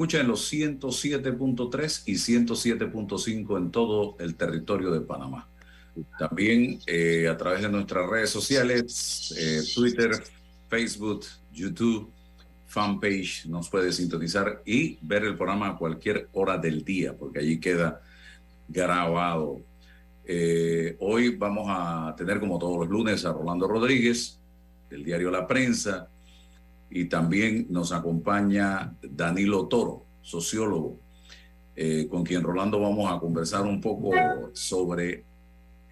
Escucha en los 107.3 y 107.5 en todo el territorio de Panamá. También eh, a través de nuestras redes sociales, eh, Twitter, Facebook, YouTube, fanpage, nos puede sintonizar y ver el programa a cualquier hora del día, porque allí queda grabado. Eh, hoy vamos a tener, como todos los lunes, a Rolando Rodríguez, del diario La Prensa, y también nos acompaña Danilo Toro, sociólogo, eh, con quien Rolando vamos a conversar un poco sobre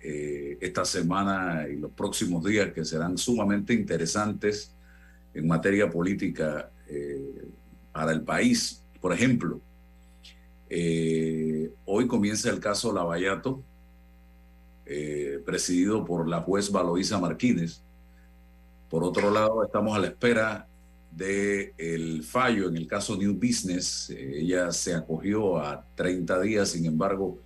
eh, esta semana y los próximos días que serán sumamente interesantes en materia política eh, para el país. Por ejemplo, hoy comienza el caso Lavallato, presidido por la juez Valoisa Martínez. Por otro lado, estamos a la espera del el fallo en el caso New Business. Eh, ella se acogió a 30 días, sin embargo,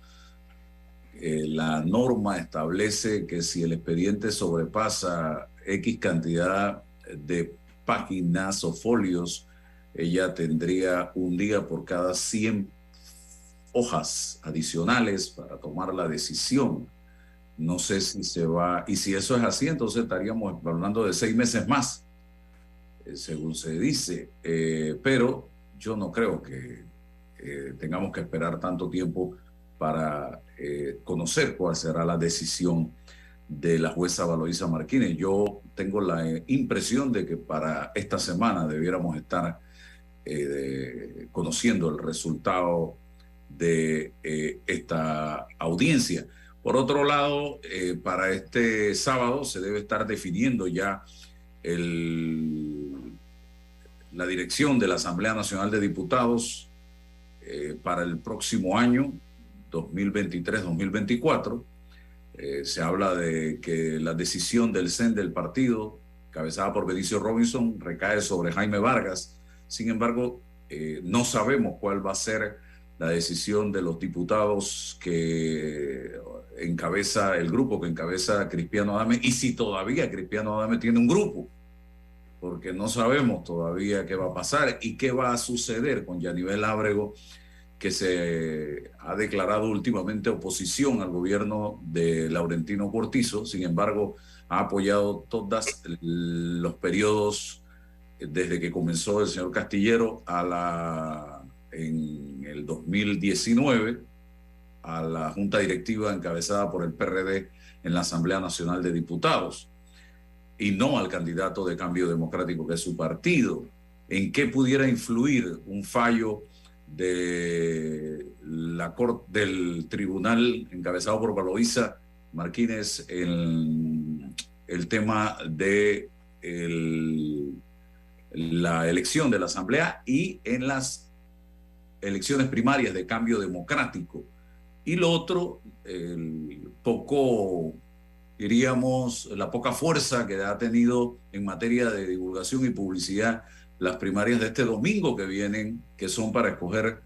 eh, la norma establece que si el expediente sobrepasa X cantidad de páginas o folios, ella tendría un día por cada 100 hojas adicionales para tomar la decisión. No sé si se va, y si eso es así, entonces estaríamos hablando de seis meses más según se dice, eh, pero yo no creo que eh, tengamos que esperar tanto tiempo para conocer cuál será la decisión de la jueza Valoisa Martínez. Yo tengo la impresión de que para esta semana debiéramos estar conociendo el resultado de esta audiencia. Por otro lado, para este sábado se debe estar definiendo ya el, la dirección de la Asamblea Nacional de Diputados eh, para el próximo año, 2023-2024. Eh, se habla de que la decisión del CEN del partido, cabezada por Benicio Robinson, recae sobre Jaime Vargas. Sin embargo, eh, no sabemos cuál va a ser la decisión de los diputados que encabeza el grupo que encabeza Cristiano Adame y si todavía Cristiano Adame tiene un grupo, porque no sabemos todavía qué va a pasar y qué va a suceder con Yanivel Ábrego, que se ha declarado últimamente oposición al gobierno de Laurentino Cortizo, sin embargo, ha apoyado todos los periodos desde que comenzó el señor Castillero a la en el 2019 a la junta directiva encabezada por el PRD en la Asamblea Nacional de Diputados y no al candidato de cambio democrático que es su partido. ¿En qué pudiera influir un fallo de la corte del tribunal encabezado por Valoisa Martínez en el tema de la elección de la Asamblea y en las elecciones primarias de cambio democrático. Y lo otro, el poco, diríamos, la poca fuerza que ha tenido en materia de divulgación y publicidad las primarias de este domingo que vienen, que son para escoger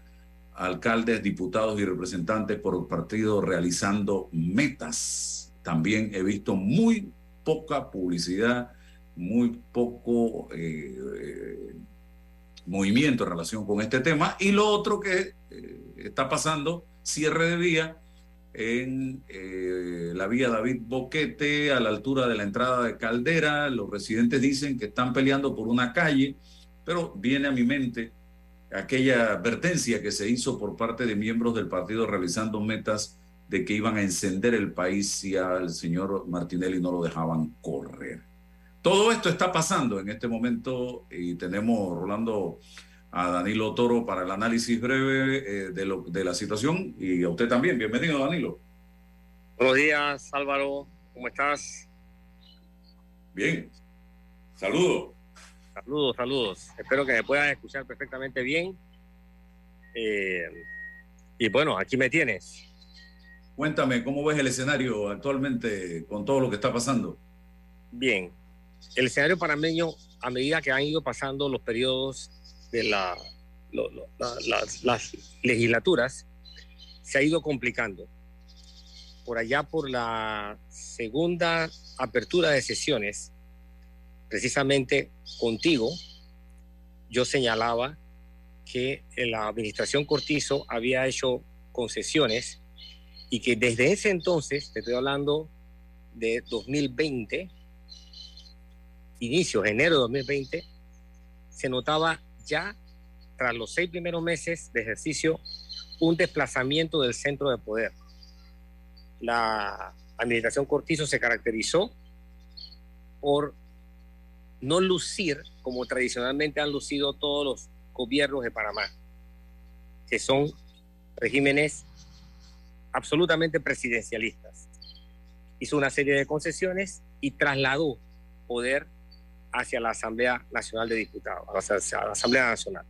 alcaldes, diputados y representantes por el partido realizando metas. También he visto muy poca publicidad, muy poco eh, eh, movimiento en relación con este tema. Y lo otro que eh, está pasando, cierre de vía en la vía David Boquete, a la altura de la entrada de Caldera. Los residentes dicen que están peleando por una calle, pero viene a mi mente aquella advertencia que se hizo por parte de miembros del partido realizando metas de que iban a encender el país si al señor Martinelli no lo dejaban correr. todo esto está pasando en este momento y tenemos, Rolando, a Danilo Toro para el análisis breve eh, de, lo, de la situación y a usted también. Bienvenido, Danilo. Buenos días, Álvaro. ¿Cómo estás? Bien. Saludos. Saludos, saludos. Espero que me puedan escuchar perfectamente bien. Eh, y bueno, aquí me tienes. Cuéntame, ¿cómo ves el escenario actualmente con todo lo que está pasando? Bien, el escenario panameño, a medida que han ido pasando los periodos de la, las, legislaturas, se ha ido complicando. Por allá, por la segunda apertura de sesiones, precisamente contigo, yo señalaba que la administración Cortizo había hecho concesiones y que desde ese entonces, te estoy hablando de 2020, inicio, enero de 2020, se notaba ya, tras los seis primeros meses de ejercicio, un desplazamiento del centro de poder. La administración Cortizo se caracterizó por no lucir como tradicionalmente han lucido todos los gobiernos de Panamá, que son regímenes absolutamente presidencialistas. Hizo una serie de concesiones y trasladó poder hacia la Asamblea Nacional de Diputados, hacia la Asamblea Nacional.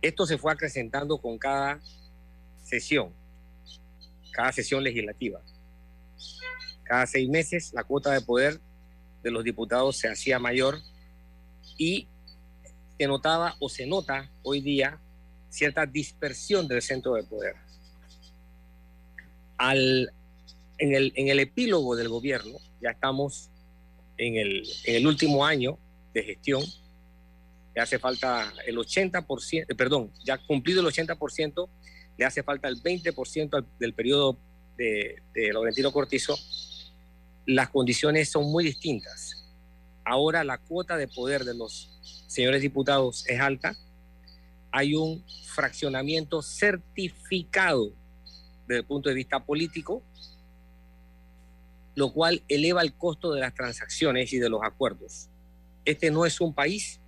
Esto se fue acrecentando con cada sesión, cada sesión legislativa. Cada seis meses la cuota de poder de los diputados se hacía mayor y se notaba o se nota hoy día cierta dispersión del centro de poder. Al, en, el, en el epílogo del gobierno, ya estamos en el, en el último año de gestión, le hace falta el 80%, eh, perdón, ya cumplido el 80%, le hace falta el 20% del periodo de, de Laurentino Cortizo, las condiciones son muy distintas. Ahora la cuota de poder de los señores diputados es alta. Hay un fraccionamiento certificado desde el punto de vista político lo cual eleva el costo de las transacciones y de los acuerdos. Este no es un país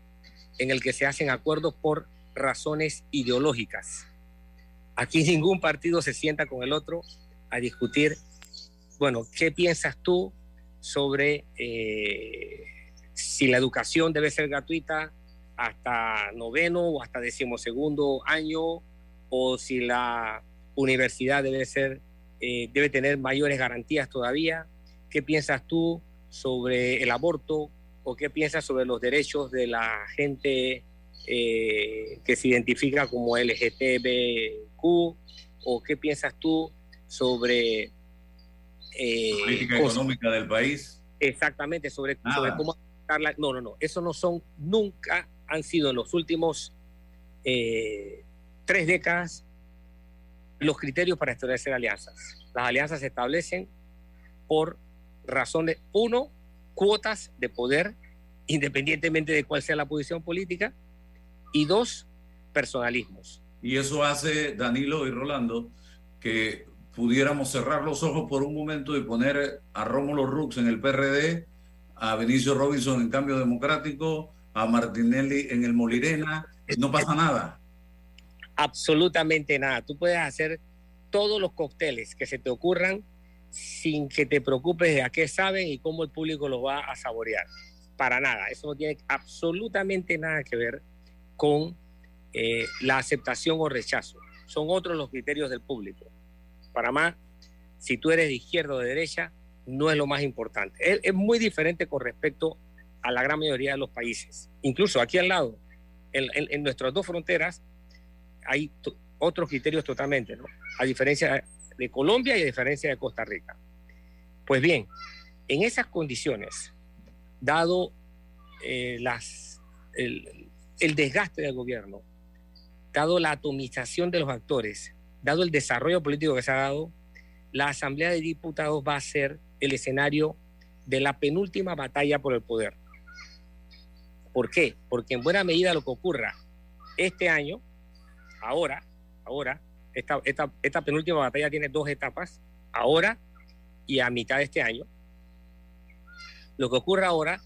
en el que se hacen acuerdos por razones ideológicas. Aquí ningún partido se sienta con el otro a discutir, bueno, ¿qué piensas tú sobre eh, si la educación debe ser gratuita hasta noveno o hasta decimosegundo año o si la universidad debe ser eh, debe tener mayores garantías todavía ¿Qué piensas tú sobre el aborto o qué piensas sobre los derechos de la gente eh, que se identifica como LGTBQ? ¿O qué piensas tú sobre... Eh, la política económica del país. Exactamente, sobre, sobre cómo... No, no, no, eso no son, nunca han sido en los últimos eh, tres décadas los criterios para establecer alianzas. Las alianzas se establecen por razones, uno, cuotas de poder, independientemente de cuál sea la posición política, y dos, personalismos. Y eso hace, Danilo y Rolando, que pudiéramos cerrar los ojos por un momento y poner a Rómulo Rux en el PRD, a Benicio Robinson en Cambio Democrático, a Martinelli en el Molirena, no pasa nada. Absolutamente nada. Tú puedes hacer todos los cócteles que se te ocurran sin que te preocupes de a qué saben y cómo el público los va a saborear. Para nada, eso no tiene absolutamente nada que ver con eh, la aceptación o rechazo. Son otros los criterios del público. Para más, si tú eres de izquierda o de derecha, no es lo más importante. Es, muy diferente con respecto a la gran mayoría de los países. Incluso aquí al lado, en, nuestras dos fronteras, hay otros criterios totalmente, ¿no? A diferencia de Colombia y a diferencia de Costa Rica. Pues bien, en esas condiciones, dado eh, las, el desgaste del gobierno, dado la atomización de los actores, dado el desarrollo político que se ha dado, la Asamblea de Diputados va a ser el escenario de la penúltima batalla por el poder. ¿Por qué? Porque en buena medida lo que ocurra este año, ahora, ahora, esta, penúltima batalla tiene dos etapas, ahora y a mitad de este año. Lo que ocurre ahora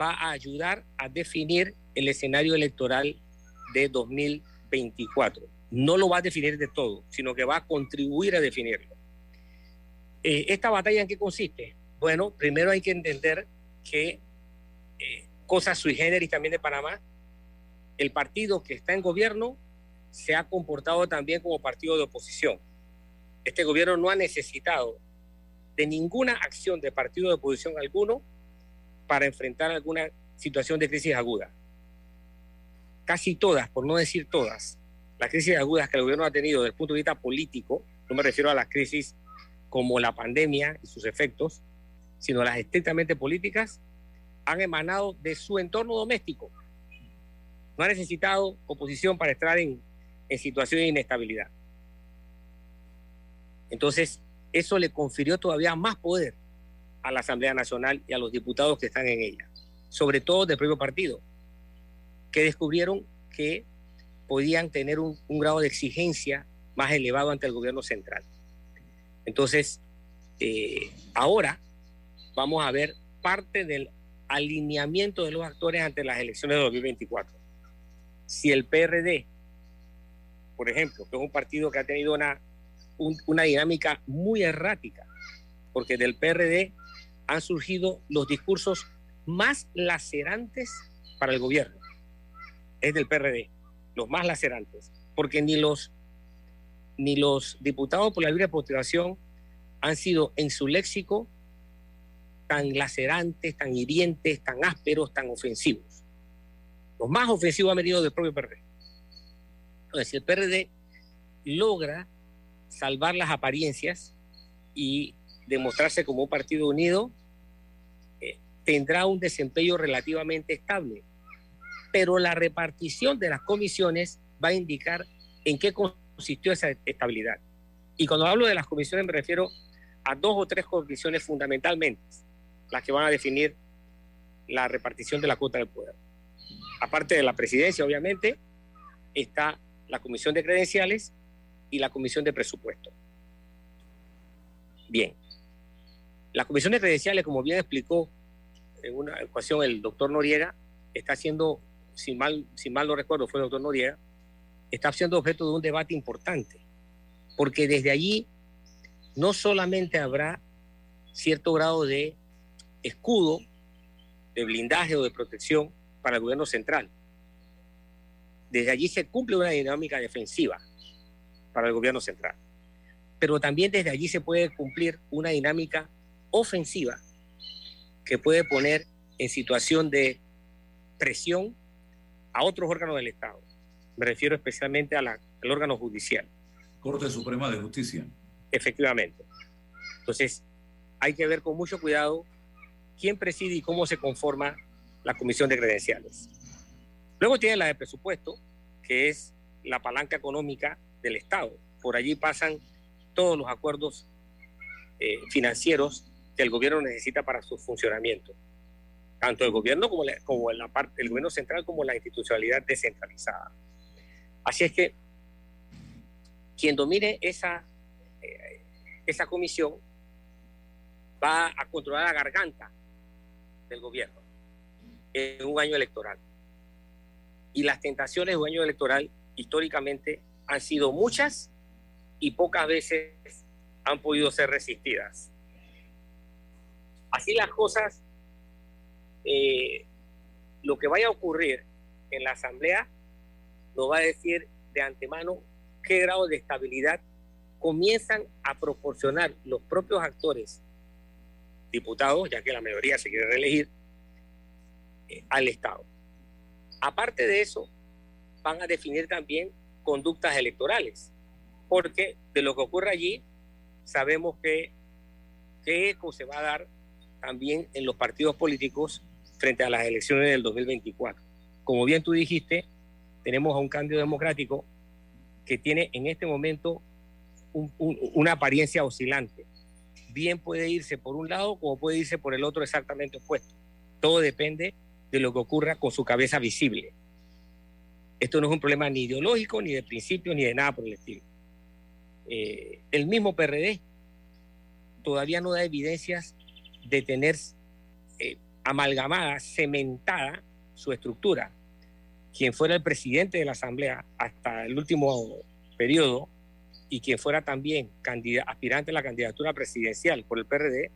va a ayudar a definir el escenario electoral de 2024. No lo va a definir de todo, sino que va a contribuir a definirlo. Eh, ¿Esta batalla en qué consiste? Bueno, primero hay que entender que eh, cosas sui generis también de Panamá, el partido que está en gobierno se ha comportado también como partido de oposición. Este gobierno no ha necesitado de ninguna acción de partido de oposición alguno para enfrentar alguna situación de crisis aguda. Casi todas, por no decir todas, las crisis agudas que el gobierno ha tenido desde el punto de vista político, no me refiero a las crisis como la pandemia y sus efectos, sino las estrictamente políticas, han emanado de su entorno doméstico. No ha necesitado oposición para estar en, en situación de inestabilidad. Entonces, eso le confirió todavía más poder a la Asamblea Nacional y a los diputados que están en ella, sobre todo del propio partido, que descubrieron que podían tener un, grado de exigencia más elevado ante el gobierno central. Entonces, eh, ahora vamos a ver parte del alineamiento de los actores ante las elecciones de 2024. Si el PRD, por ejemplo, que es un partido que ha tenido una, un, una dinámica muy errática, porque del PRD han surgido los discursos más lacerantes para el gobierno. Es del PRD, los más lacerantes, porque ni los ni los diputados por la libre postulación han sido en su léxico tan lacerantes, tan hirientes, tan ásperos, tan ofensivos. Los más ofensivos han venido del propio PRD. Entonces, si el PRD logra salvar las apariencias y demostrarse como un partido unido, eh, tendrá un desempeño relativamente estable. Pero la repartición de las comisiones va a indicar en qué consistió esa estabilidad. Y cuando hablo de las comisiones me refiero a dos o tres comisiones fundamentalmente, las que van a definir la repartición de la cuota del poder. Aparte de la presidencia, obviamente, está la comisión de credenciales y la comisión de presupuesto. Bien, la comisión de credenciales, como bien explicó en una ecuación el doctor Noriega, está haciendo, si mal, si mal no recuerdo, fue el doctor Noriega, está siendo objeto de un debate importante, porque desde allí no solamente habrá cierto grado de escudo, de blindaje o de protección para el gobierno central. Desde allí se cumple una dinámica defensiva para el gobierno central. Pero también desde allí se puede cumplir una dinámica ofensiva que puede poner en situación de presión a otros órganos del Estado. Me refiero especialmente al órgano judicial. Corte Suprema de Justicia. Efectivamente. Entonces, hay que ver con mucho cuidado quién preside y cómo se conforma la comisión de credenciales. Luego tiene la de presupuesto, que es la palanca económica del Estado. Por allí pasan todos los acuerdos eh, financieros que el gobierno necesita para su funcionamiento, tanto el gobierno como, como la parte, el gobierno central como la institucionalidad descentralizada. Así es que quien domine esa, eh, esa comisión va a controlar la garganta del gobierno en un año electoral. Y las tentaciones de un año electoral históricamente han sido muchas y pocas veces han podido ser resistidas. Así las cosas, eh, lo que vaya a ocurrir en la Asamblea nos va a decir de antemano qué grado de estabilidad comienzan a proporcionar los propios actores diputados, ya que la mayoría se quiere reelegir, eh, al Estado. Aparte de eso, van a definir también conductas electorales, porque de lo que ocurre allí, sabemos que qué eco se va a dar también en los partidos políticos frente a las elecciones del 2024. Como bien tú dijiste, tenemos a un cambio democrático que tiene en este momento una apariencia oscilante bien puede irse por un lado como puede irse por el otro exactamente opuesto. Todo depende de lo que ocurra con su cabeza visible. Esto no es un problema ni ideológico, ni de principio, ni de nada por el estilo. Eh, el mismo PRD todavía no da evidencias de tener amalgamada, cementada su estructura. Quien fuera el presidente de la Asamblea hasta el último periodo y quien fuera también aspirante a la candidatura presidencial por el PRD,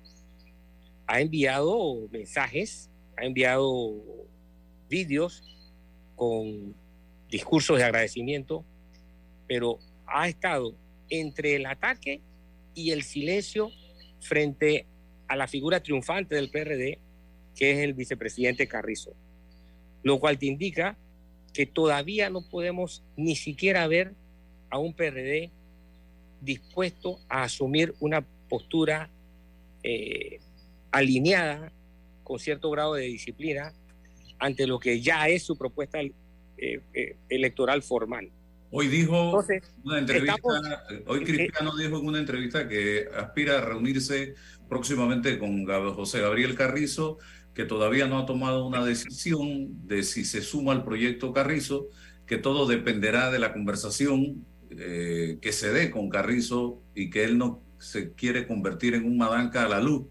ha enviado mensajes, ha enviado vídeos con discursos de agradecimiento, pero ha estado entre el ataque y el silencio frente a la figura triunfante del PRD, que es el vicepresidente Carrizo. Lo cual te indica que todavía no podemos ni siquiera ver a un PRD dispuesto a asumir una postura eh, alineada con cierto grado de disciplina ante lo que ya es su propuesta eh, eh, electoral formal. Hoy dijo una entrevista, hoy Cristiano dijo en una entrevista que aspira a reunirse próximamente con José Gabriel Carrizo, que todavía no ha tomado una decisión de si se suma al proyecto Carrizo, que todo dependerá de la conversación eh, que se dé con Carrizo y que él no se quiere convertir en un madanca a la luz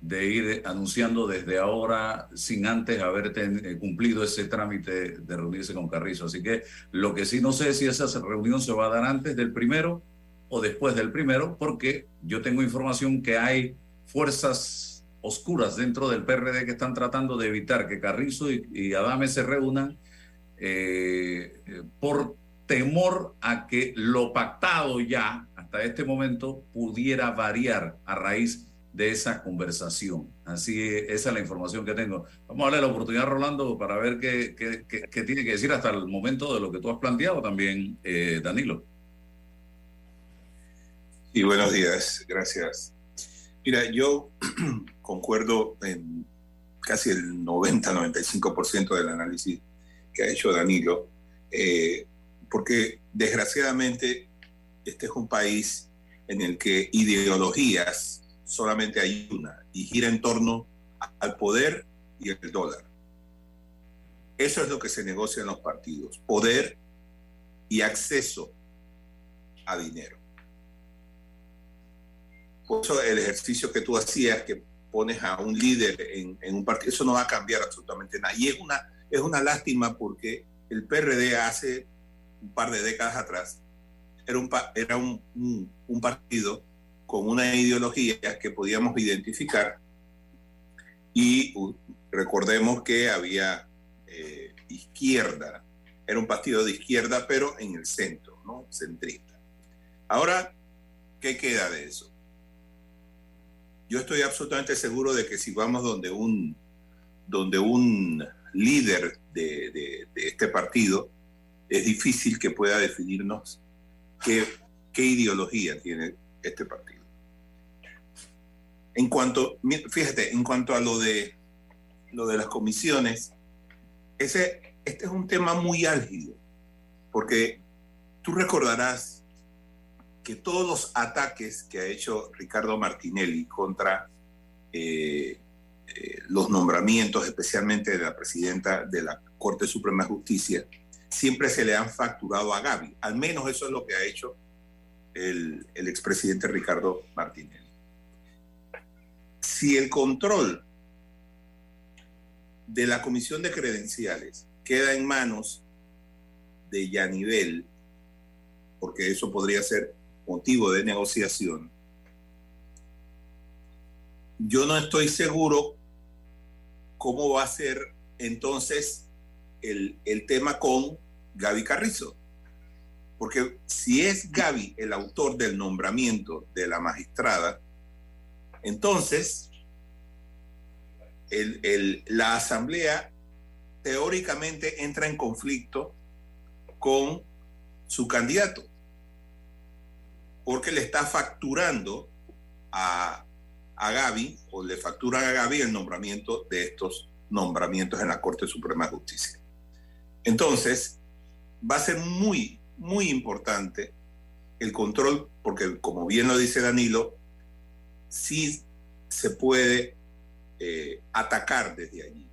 de ir anunciando desde ahora sin antes haber eh, cumplido ese trámite de reunirse con Carrizo. Así que lo que sí no sé es si esa reunión se va a dar antes del primero o después del primero, porque yo tengo información que hay fuerzas oscuras dentro del PRD que están tratando de evitar que Carrizo y, Adame se reúnan eh, eh, por temor a que lo pactado ya hasta este momento pudiera variar a raíz de esa conversación. Así, esa es la información que tengo. Vamos a darle la oportunidad, Rolando, para ver qué, qué, tiene que decir hasta el momento de lo que tú has planteado también, eh, Danilo. Y buenos días, gracias. Mira, yo concuerdo en casi el 90-95% del análisis que ha hecho Danilo, eh, porque desgraciadamente este es un país en el que ideologías solamente hay una y gira en torno al poder y el dólar. Eso es lo que se negocia en los partidos, poder y acceso a dinero. Por el ejercicio que tú hacías, que pones a un líder en, un partido, eso no va a cambiar absolutamente nada. Y es una, es una lástima porque el PRD hace un par de décadas atrás era un, era un partido con una ideología que podíamos identificar y recordemos que había eh, izquierda, era un partido de izquierda, pero en el centro, ¿no? Centrista. Ahora, ¿qué queda de eso? Yo estoy absolutamente seguro de que si vamos donde un, donde un líder de, de este partido, es difícil que pueda definirnos qué, qué ideología tiene este partido. En cuanto, fíjate, en cuanto a lo de, lo de las comisiones, ese, este es un tema muy álgido, porque tú recordarás que todos los ataques que ha hecho Ricardo Martinelli contra eh, eh, los nombramientos, especialmente de la presidenta de la Corte Suprema de Justicia, siempre se le han facturado a Gaby. Al menos eso es lo que ha hecho el, el expresidente Ricardo Martinelli si el control de la comisión de credenciales queda en manos de Yanivel, porque eso podría ser motivo de negociación, yo no estoy seguro cómo va a ser entonces el, el tema con Gaby Carrizo. Porque si es Gaby el autor del nombramiento de la magistrada, entonces, la asamblea teóricamente entra en conflicto con su candidato, porque le está facturando a, a Gaby, o le facturan a Gaby el nombramiento de estos nombramientos en la Corte Suprema de Justicia. Entonces, va a ser muy, muy importante el control, porque como bien lo dice Danilo, sí se puede eh, atacar desde allí.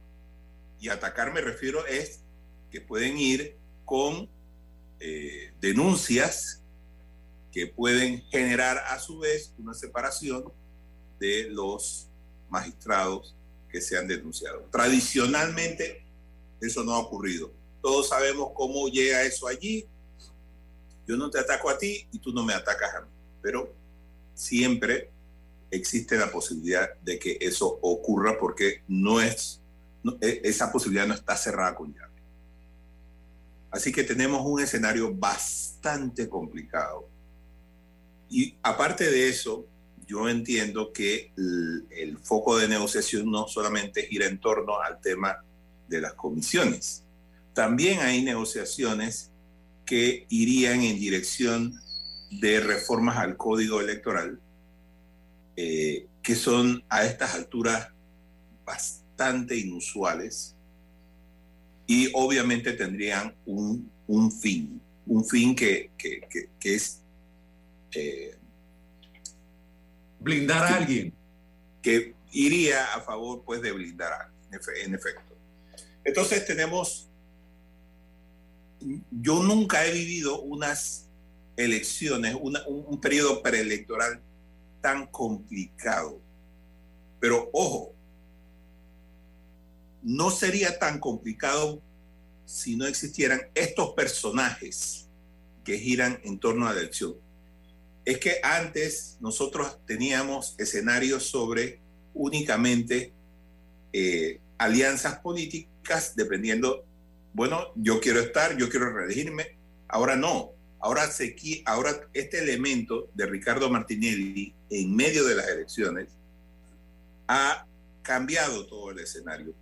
Y atacar me refiero es que pueden ir con eh, denuncias que pueden generar a su vez una separación de los magistrados que se han denunciado. Tradicionalmente eso no ha ocurrido. Todos sabemos cómo llega eso allí. Yo no te ataco a ti y tú no me atacas a mí. Pero siempre existe la posibilidad de que eso ocurra porque no es, e, esa posibilidad no está cerrada con llave. Así que tenemos un escenario bastante complicado. Y aparte de eso, yo entiendo que el, foco de negociación no solamente gira en torno al tema de las comisiones. También hay negociaciones que irían en dirección de reformas al código electoral, eh, que son a estas alturas bastante inusuales y obviamente tendrían un, fin, un fin que, es... Eh, blindar a alguien. Que iría a favor pues de blindar a alguien, en efecto. Entonces tenemos, yo nunca he vivido unas elecciones, un, periodo preelectoral tan complicado. Pero ojo, no sería tan complicado si no existieran estos personajes que giran en torno a la elección. Es que antes nosotros teníamos escenarios sobre únicamente eh, alianzas políticas, dependiendo, bueno, yo quiero estar, yo quiero reelegirme, ahora no, ahora, se, ahora este elemento de Ricardo Martinelli en medio de las elecciones ha cambiado todo el escenario.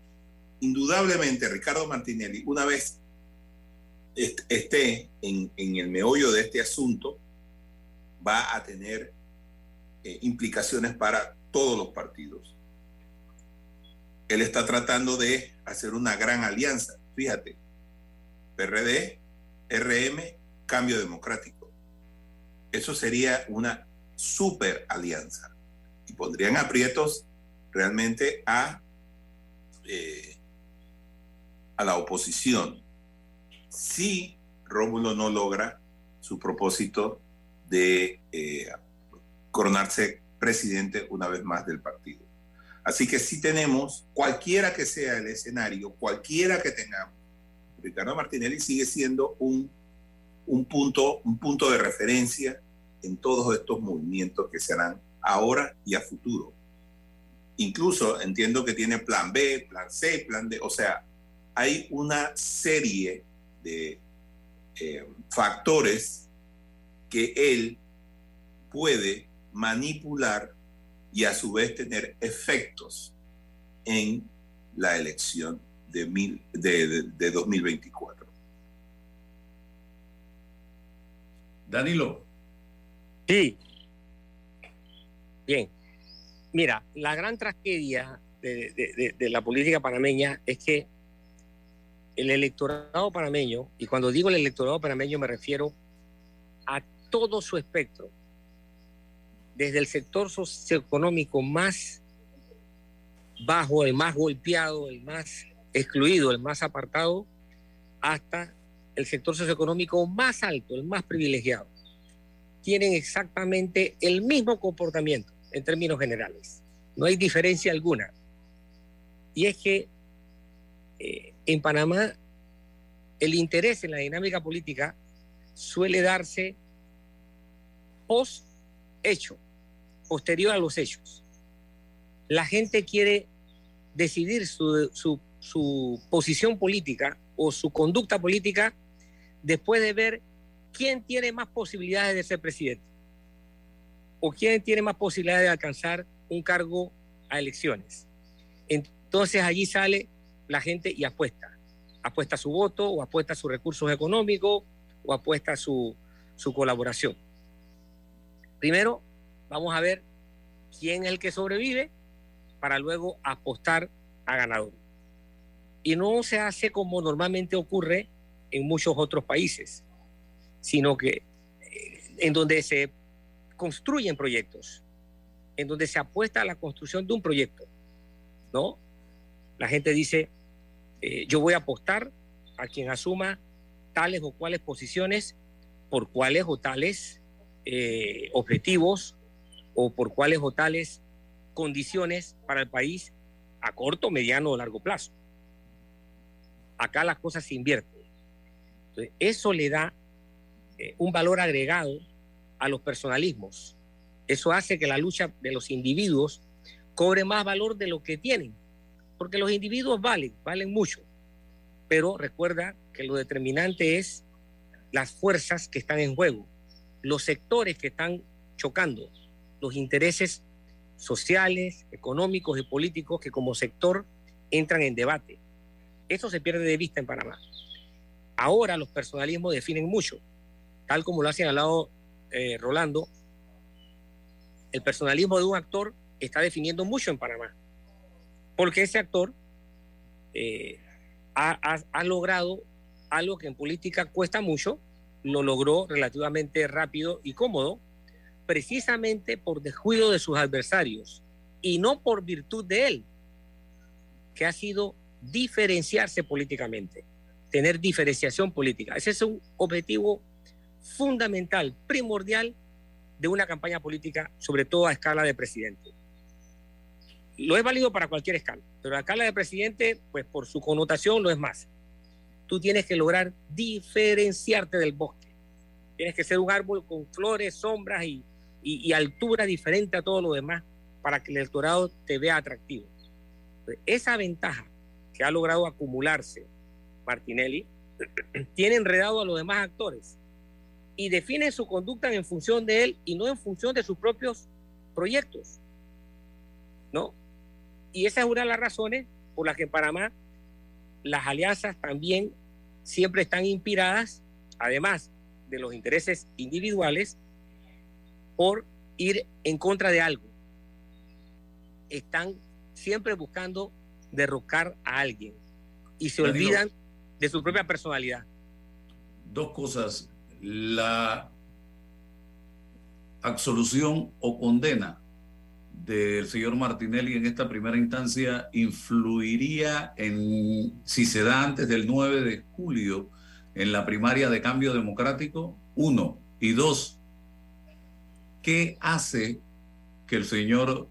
Indudablemente, Ricardo Martinelli, una vez esté en, el meollo de este asunto, va a tener eh, implicaciones para todos los partidos. Él está tratando de hacer una gran alianza. Fíjate, PRD, RM cambio democrático. Eso sería una super alianza y pondrían aprietos realmente a, eh, a la oposición si Rómulo no logra su propósito de eh, coronarse presidente una vez más del partido. Así que si tenemos, cualquiera que sea el escenario, cualquiera que tengamos, Ricardo Martinelli sigue siendo un un punto, un punto de referencia en todos estos movimientos que se harán ahora y a futuro. Incluso entiendo que tiene plan B, plan C, plan D, o sea, hay una serie de eh, factores que él puede manipular y a su vez tener efectos en la elección de, mil, de, de 2024. Danilo. Sí. Bien. Mira, la gran tragedia de, la política panameña es que el electorado panameño, y cuando digo el electorado panameño me refiero a todo su espectro, desde el sector socioeconómico más bajo, el más golpeado, el más excluido, el más apartado, hasta el sector socioeconómico más alto, el más privilegiado, tienen exactamente el mismo comportamiento en términos generales. No hay diferencia alguna. Y es que eh, en Panamá el interés en la dinámica política suele darse post hecho, posterior a los hechos. La gente quiere decidir su, su, su posición política o su conducta política después de ver quién tiene más posibilidades de ser presidente o quién tiene más posibilidades de alcanzar un cargo a elecciones. Entonces allí sale la gente y apuesta. Apuesta su voto o apuesta sus recursos económicos o apuesta su, su colaboración. Primero, vamos a ver quién es el que sobrevive para luego apostar a ganador. Y no se hace como normalmente ocurre en muchos otros países, sino que eh, en donde se construyen proyectos, en donde se apuesta a la construcción de un proyecto, ¿no? La gente dice, eh, yo voy a apostar a quien asuma tales o cuales posiciones por cuáles o tales eh, objetivos o por cuáles o tales condiciones para el país a corto, mediano o largo plazo. Acá las cosas se invierten. Eso le da eh, un valor agregado a los personalismos. Eso hace que la lucha de los individuos cobre más valor de lo que tienen, porque los individuos valen, valen mucho, pero recuerda que lo determinante es las fuerzas que están en juego, los sectores que están chocando, los intereses sociales, económicos y políticos que como sector entran en debate. Eso se pierde de vista en Panamá. Ahora los personalismos definen mucho, tal como lo ha señalado eh, Rolando, el personalismo de un actor está definiendo mucho en Panamá, porque ese actor eh, ha, logrado algo que en política cuesta mucho, lo logró relativamente rápido y cómodo, precisamente por descuido de sus adversarios y no por virtud de él, que ha sido diferenciarse políticamente, tener diferenciación política. Ese es un objetivo fundamental, primordial de una campaña política, sobre todo a escala de presidente. Lo es válido para cualquier escala, pero a escala de presidente, pues por su connotación lo es más. Tú tienes que lograr diferenciarte del bosque. Tienes que ser un árbol con flores, sombras y, altura diferente a todo lo demás para que el electorado te vea atractivo. esa ventaja que ha logrado acumularse Martinelli tiene enredado a los demás actores y define su conducta en función de él y no en función de sus propios proyectos. ¿No? Y esa es una de las razones por las que en Panamá las alianzas también siempre están inspiradas, además de los intereses individuales, por ir en contra de algo. Están siempre buscando derrocar a alguien y se olvidan de su propia personalidad. Dos cosas la absolución o condena del señor Martinelli en esta primera instancia influiría en, si se da antes del 9 de julio, en la primaria de cambio democrático? Uno. Y dos, ¿qué hace que el señor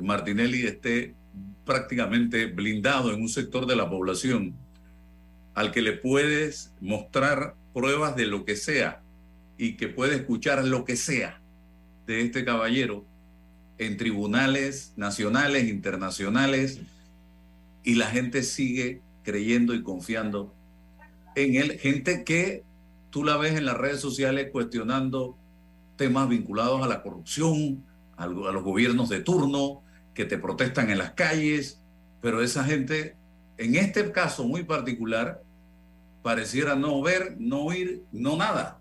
Martinelli esté prácticamente blindado en un sector de la población al que le puedes mostrar pruebas de lo que sea y que puede escuchar lo que sea de este caballero en tribunales nacionales, internacionales, y la gente sigue creyendo y confiando en él. Gente que tú la ves en las redes sociales cuestionando temas vinculados a la corrupción, a los gobiernos de turno, que te protestan en las calles, pero esa gente, en este caso muy particular, pareciera no ver, no oír, no nada.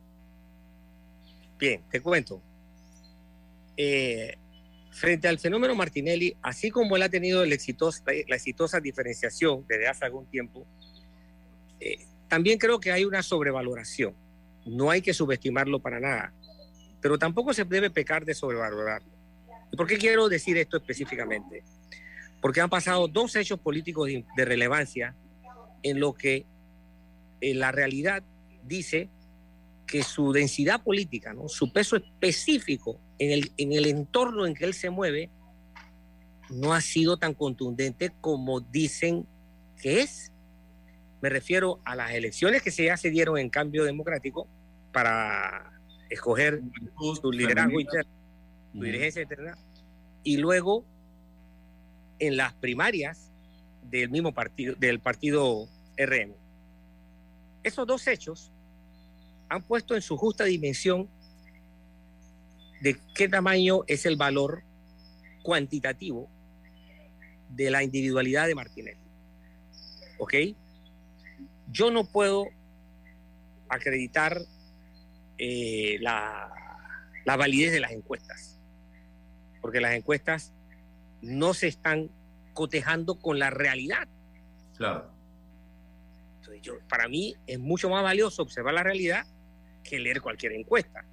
Bien, te cuento. Eh, frente al fenómeno Martinelli, así como él ha tenido la exitosa diferenciación desde hace algún tiempo, eh, también creo que hay una sobrevaloración. No hay que subestimarlo para nada, pero tampoco se debe pecar de sobrevalorarlo. ¿Y por qué quiero decir esto específicamente? Porque han pasado dos hechos políticos de relevancia en lo que eh, la realidad dice que su densidad política, ¿no? su peso específico en el, en el entorno en que él se mueve, no ha sido tan contundente como dicen que es. Me refiero a las elecciones que se ya se dieron en cambio democrático para escoger su liderazgo interno, su dirigencia interna, y luego en las primarias del mismo partido, del partido RM. Esos dos hechos han puesto en su justa dimensión de qué tamaño es el valor cuantitativo de la individualidad de Martínez. ¿Ok? Yo no puedo acreditar eh, la, la validez de las encuestas, porque las encuestas no se están cotejando con la realidad. Claro para mí es mucho más valioso observar la realidad que leer cualquier encuesta.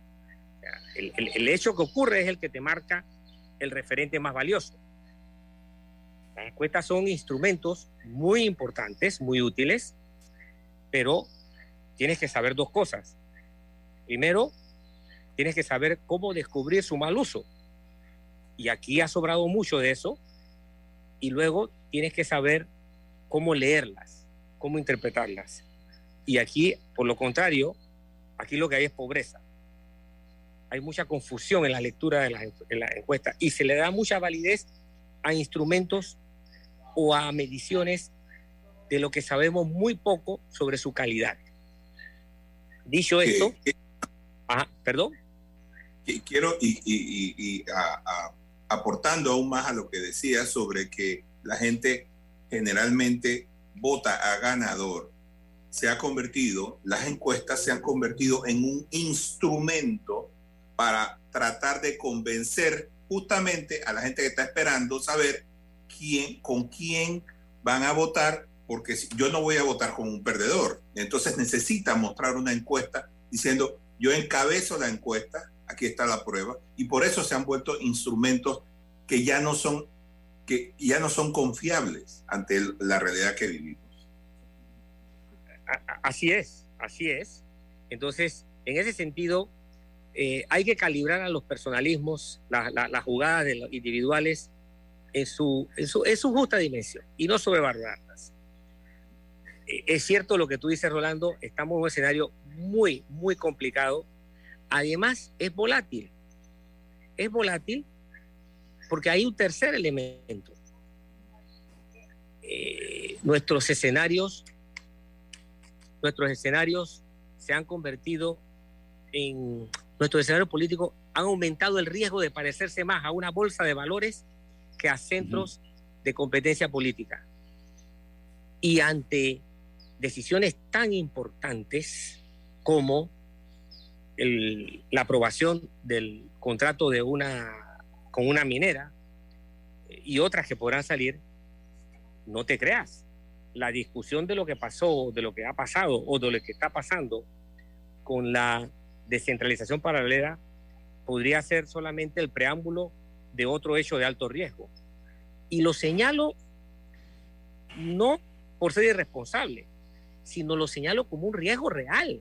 El, hecho que ocurre es el que te marca el referente más valioso. Las encuestas son instrumentos muy importantes, muy útiles, pero tienes que saber dos cosas. Primero, tienes que saber cómo descubrir su mal uso. Y aquí ha sobrado mucho de eso, y luego tienes que saber cómo leerlas, cómo interpretarlas. Y aquí, por lo contrario, aquí lo que hay es pobreza. Hay mucha confusión en la lectura de la, encuesta y se le da mucha validez a instrumentos o a mediciones de lo que sabemos muy poco sobre su calidad. Dicho esto, perdón. Quiero, y, aportando aún más a lo que decía sobre que la gente generalmente vota a ganador, se ha convertido, las encuestas se han convertido en un instrumento para tratar de convencer justamente a la gente que está esperando saber quién, con quién van a votar, porque yo no voy a votar como un perdedor. Entonces necesita mostrar una encuesta diciendo, yo encabezo la encuesta, aquí está la prueba, y por eso se han vuelto instrumentos que ya no son, que ya no son confiables ante la realidad que vivimos. Así es, así es. Entonces, en ese sentido, eh, hay que calibrar a los personalismos, las jugadas de los individuales en su, en su, justa dimensión y no sobrevalorarlas. Eh, es cierto lo que tú dices, Rolando, estamos en un escenario muy, muy complicado. Además, es volátil. Es volátil porque hay un tercer elemento. Eh, nuestros escenarios nuestros escenarios se han convertido en, nuestro escenario político han aumentado el riesgo de parecerse más a una bolsa de valores que a centros de competencia política. Y ante decisiones tan importantes como la aprobación del contrato de una, con una minera y otras que podrán salir, no te creas, la discusión de lo que pasó, de lo que ha pasado o de lo que está pasando con la descentralización paralela podría ser solamente el preámbulo de otro hecho de alto riesgo. Y lo señalo no por ser irresponsable, sino lo señalo como un riesgo real,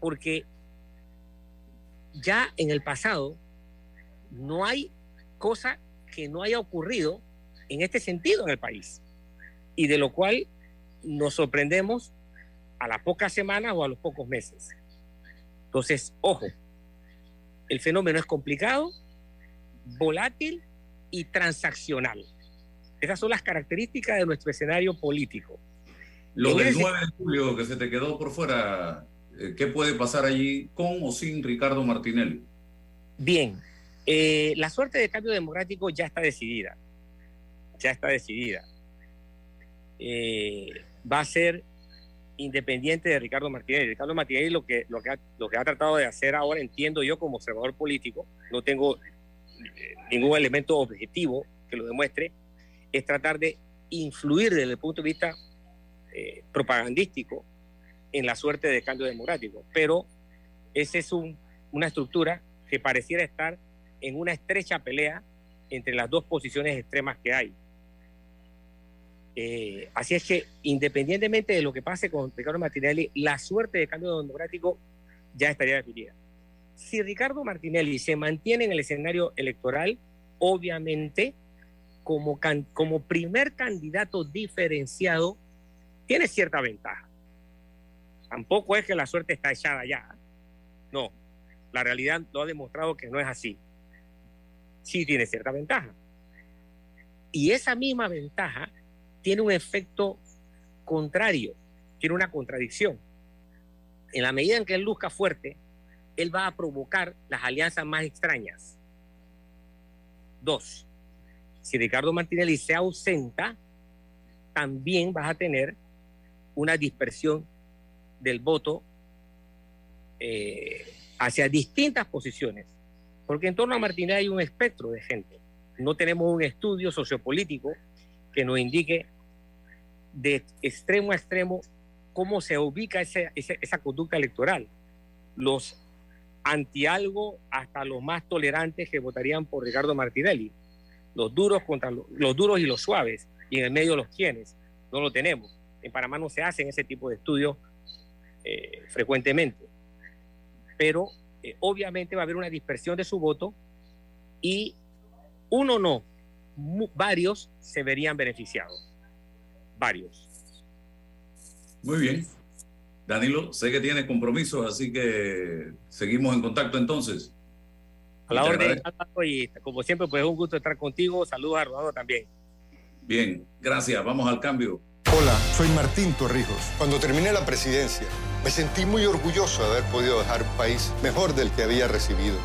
porque ya en el pasado no hay cosa que no haya ocurrido en este sentido en el país y de lo cual nos sorprendemos a las pocas semanas o a los pocos meses. Entonces, ojo, el fenómeno es complicado, volátil y transaccional. Esas son las características de nuestro escenario político. Lo del 9 de julio que se te quedó por fuera, eh, ¿qué puede pasar allí con o sin Ricardo Martinelli? Bien, eh, la suerte de cambio democrático ya está decidida. Ya está decidida. Eh, va a ser independiente de Ricardo Martínez. Ricardo Martínez lo que, ha tratado de hacer ahora, entiendo yo como observador político, no tengo eh, ningún elemento objetivo que lo demuestre, es tratar de influir desde el punto de vista eh, propagandístico en la suerte de cambio democrático. Pero esa es una estructura que pareciera estar en una estrecha pelea entre las dos posiciones extremas que hay. Eh, así es que, independientemente de lo que pase con Ricardo Martinelli, la suerte de cambio democrático ya estaría definida. Si Ricardo Martinelli se mantiene en el escenario electoral, obviamente, como, como primer candidato diferenciado, tiene cierta ventaja. Tampoco es que la suerte está echada ya. No, la realidad lo ha demostrado que no es así. Sí tiene cierta ventaja. Y esa misma ventaja tiene un efecto contrario, tiene una contradicción. En la medida en que él luzca fuerte, él va a provocar las alianzas más extrañas. Dos, si Ricardo Martinelli se ausenta, también vas a tener una dispersión del voto eh, hacia distintas posiciones, porque en torno a Martinelli hay un espectro de gente. No tenemos un estudio sociopolítico que nos indique de extremo a extremo cómo se ubica esa conducta electoral. Los anti-algo hasta los más tolerantes que votarían por Ricardo Martinelli. Los duros contra los, duros y los suaves. Y en el medio los quienes. No lo tenemos. En Panamá no se hacen ese tipo de estudios eh, frecuentemente. Pero eh, obviamente va a haber una dispersión de su voto y uno no, varios se verían beneficiados. Varios. Muy bien. Danilo, sé que tienes compromisos, así que seguimos en contacto entonces. A la orden, y como siempre, pues es un gusto estar contigo. Saludos a Rodado también. Bien, gracias. Vamos al cambio. Hola, soy Martín Torrijos. Cuando terminé la presidencia, me sentí muy orgulloso de haber podido dejar un país mejor del que había recibido,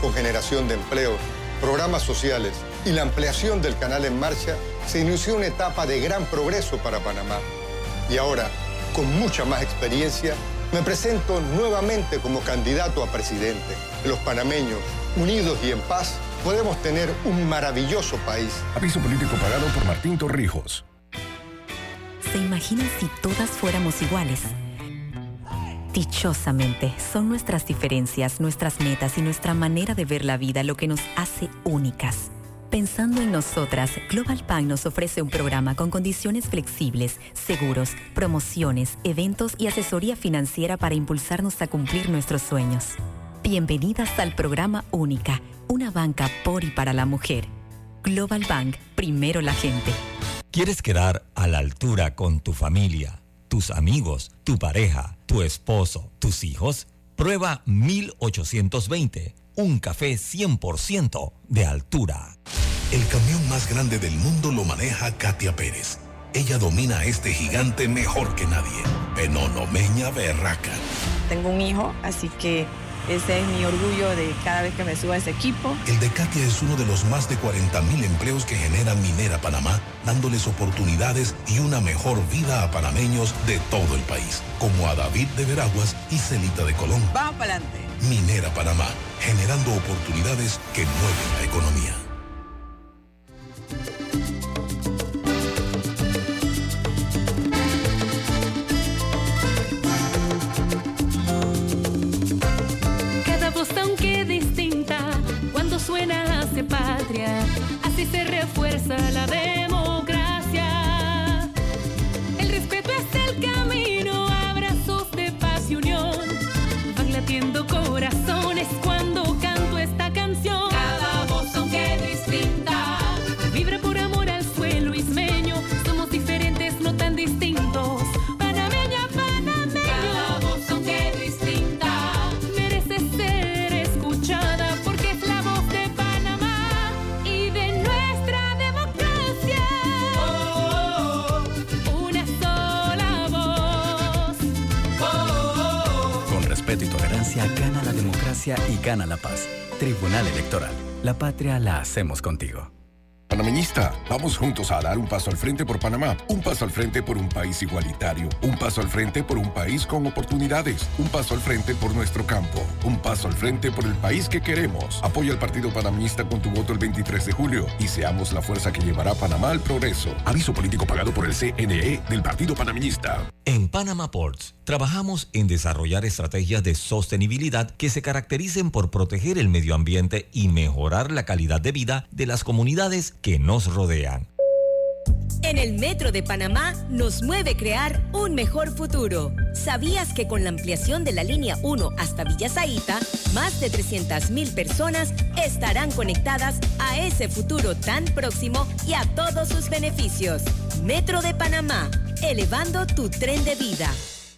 con generación de empleo, programas sociales y la ampliación del canal en marcha, se inició una etapa de gran progreso para Panamá. Y ahora, con mucha más experiencia, me presento nuevamente como candidato a presidente. Los panameños, unidos y en paz, podemos tener un maravilloso país. Aviso político pagado por Martín Torrijos. ¿Se imaginan si todas fuéramos iguales? Dichosamente, son nuestras diferencias, nuestras metas y nuestra manera de ver la vida lo que nos hace únicas. Pensando en nosotras, Global Bank nos ofrece un programa con condiciones flexibles, seguros, promociones, eventos y asesoría financiera para impulsarnos a cumplir nuestros sueños. Bienvenidas al programa Única, una banca por y para la mujer. Global Bank, primero la gente. ¿Quieres quedar a la altura con tu familia, tus amigos, tu pareja, tu esposo, tus hijos? Prueba 1820 un café 100% de altura. El camión más grande del mundo lo maneja Katia Pérez. Ella domina este gigante mejor que nadie. Penonomeña Berraca. Tengo un hijo, así que ese es mi orgullo de cada vez que me suba a ese equipo. El de Katia es uno de los más de 40 mil empleos que genera Minera Panamá, dándoles oportunidades y una mejor vida a panameños de todo el país, como a David de Veraguas y Celita de Colón. Vamos para adelante. Minera Panamá, generando oportunidades que mueven la economía. Cada voz aunque distinta, cuando suena hace patria, así se refuerza la democracia. Democracia y gana la paz. Tribunal Electoral. La patria la hacemos contigo. Panameñista, vamos juntos a dar un paso al frente por Panamá, un paso al frente por un país igualitario, un paso al frente por un país con oportunidades, un paso al frente por nuestro campo, un paso al frente por el país que queremos. Apoya al Partido Panameñista con tu voto el 23 de julio y seamos la fuerza que llevará a Panamá al progreso. Aviso político pagado por el CNE del Partido Panameñista. En Panama Ports trabajamos en desarrollar estrategias de sostenibilidad que se caractericen por proteger el medio ambiente y mejorar la calidad de vida de las comunidades que nos rodean. En el Metro de Panamá nos mueve crear un mejor futuro. ¿Sabías que con la ampliación de la línea 1 hasta Villa Zaita, más de 300.000 personas estarán conectadas a ese futuro tan próximo y a todos sus beneficios? Metro de Panamá, elevando tu tren de vida.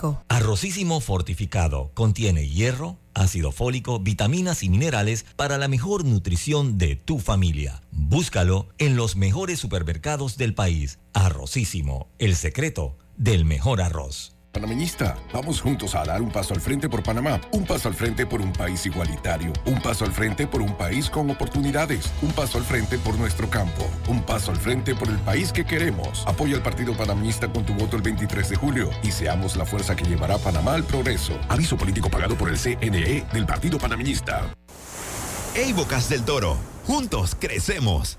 México. Arrocísimo fortificado contiene hierro, ácido fólico, vitaminas y minerales para la mejor nutrición de tu familia. Búscalo en los mejores supermercados del país. Arrocísimo, el secreto del mejor arroz. Panameñista, vamos juntos a dar un paso al frente por Panamá, un paso al frente por un país igualitario, un paso al frente por un país con oportunidades, un paso al frente por nuestro campo, un paso al frente por el país que queremos. Apoya al Partido Panameñista con tu voto el 23 de julio y seamos la fuerza que llevará a Panamá al progreso. Aviso político pagado por el CNE del Partido Panameñista. Ey Bocas del Toro, juntos crecemos.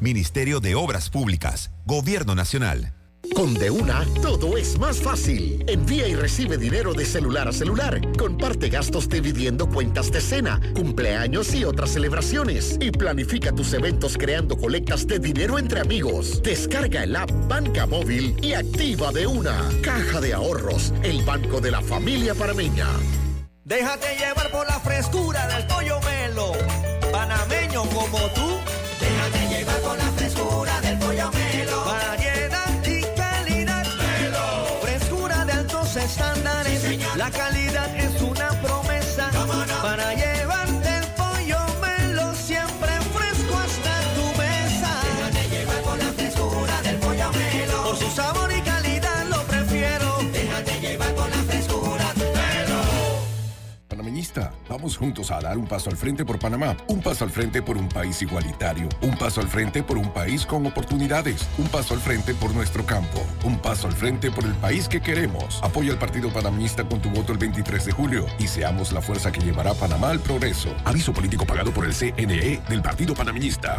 Ministerio de Obras Públicas, Gobierno Nacional. Con De Una, todo es más fácil. Envía y recibe dinero de celular a celular. Comparte gastos dividiendo cuentas de cena, cumpleaños y otras celebraciones. Y planifica tus eventos creando colectas de dinero entre amigos. Descarga el app Banca Móvil y activa De Una. Caja de Ahorros, el banco de la familia parameña. Déjate llevar por la frescura del pollo melo. Panameño como tú. La calidad vamos juntos a dar un paso al frente por Panamá, un paso al frente por un país igualitario, un paso al frente por un país con oportunidades, un paso al frente por nuestro campo, un paso al frente por el país que queremos. Apoya al Partido Panameñista con tu voto el 23 de julio y seamos la fuerza que llevará a Panamá al progreso. Aviso político pagado por el CNE del Partido Panameñista.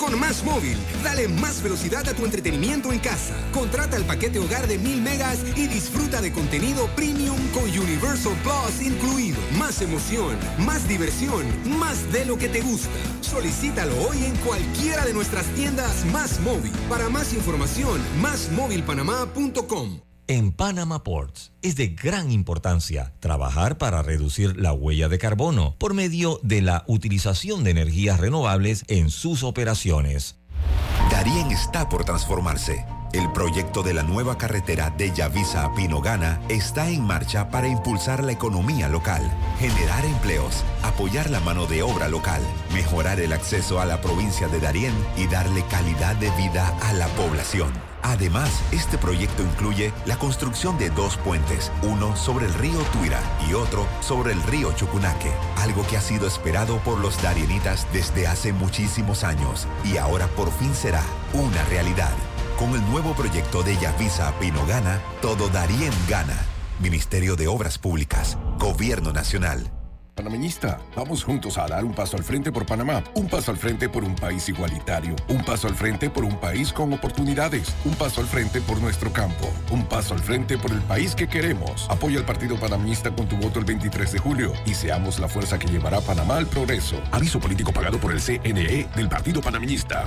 Con Más Móvil, dale más velocidad a tu entretenimiento en casa. Contrata el paquete hogar de 1000 megas y disfruta de contenido premium con Universal Plus incluido. Más emoción, más diversión, más de lo que te gusta. Solicítalo hoy en cualquiera de nuestras tiendas Más Móvil. Para más información, másmóvilpanamá.com. En Panama Ports es de gran importancia trabajar para reducir la huella de carbono por medio de la utilización de energías renovables en sus operaciones. Darien está por transformarse. El proyecto de la nueva carretera de Yavisa a Pinogana está en marcha para impulsar la economía local, generar empleos, apoyar la mano de obra local, mejorar el acceso a la provincia de Darién y darle calidad de vida a la población. Además, este proyecto incluye la construcción de dos puentes, uno sobre el río Tuira y otro sobre el río Chucunaque, algo que ha sido esperado por los darienitas desde hace muchísimos años y ahora por fin será una realidad. Con el nuevo proyecto de Yavisa Pinogana, todo Darien gana. Ministerio de Obras Públicas, Gobierno Nacional. Panameñista, vamos juntos a dar un paso al frente por Panamá, un paso al frente por un país igualitario, un paso al frente por un país con oportunidades, un paso al frente por nuestro campo, un paso al frente por el país que queremos. Apoya al Partido Panameñista con tu voto el 23 de julio y seamos la fuerza que llevará a Panamá al progreso. Aviso político pagado por el CNE del Partido Panameñista.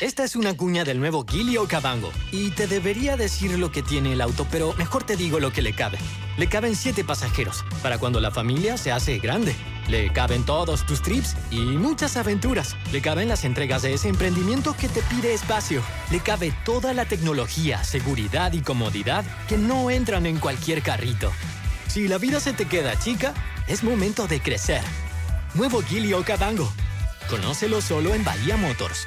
Esta es una cuña del nuevo Gili Okavango y te debería decir lo que tiene el auto, pero mejor te digo lo que le cabe. Le caben siete pasajeros para cuando la familia se hace grande. Le caben todos tus trips y muchas aventuras. Le caben las entregas de ese emprendimiento que te pide espacio. Le cabe toda la tecnología, seguridad y comodidad que no entran en cualquier carrito. Si la vida se te queda chica, es momento de crecer. Nuevo Gili Okavango. Conócelo solo en Bahía Motors.